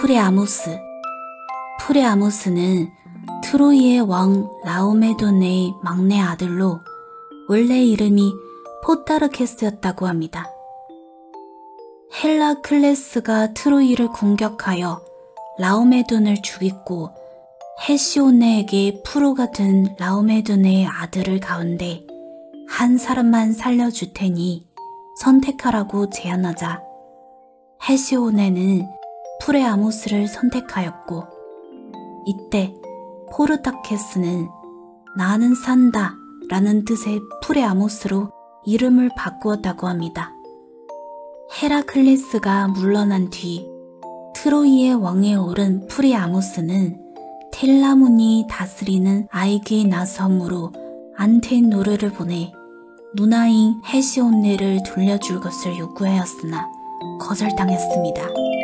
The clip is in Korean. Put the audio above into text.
프리아모스. 프리아모스는 트로이의 왕 라오메돈의 막내 아들로 원래 이름이 포다르케스였다고 합니다. 헤라클레스가 트로이를 공격하여 라오메돈을 죽이고 헤시오네에게 포로가 된 라오메돈의 아들들 가운데 한 사람만 살려줄 테니 선택하라고 제안하자 헤시오네는 프리아모스를 선택하였고 이때 포르타케스는 나는 산다 라는 뜻의 프리아모스로 이름을 바꾸었다고 합니다. 헤라클레스가 물러난 뒤 트로이의 왕에 오른 프리아모스는 텔라몬이 다스리는 아이기나 섬으로 안테노르를 보내 누나인 헤시온네를 돌려줄 것을 요구하였으나 거절당했습니다.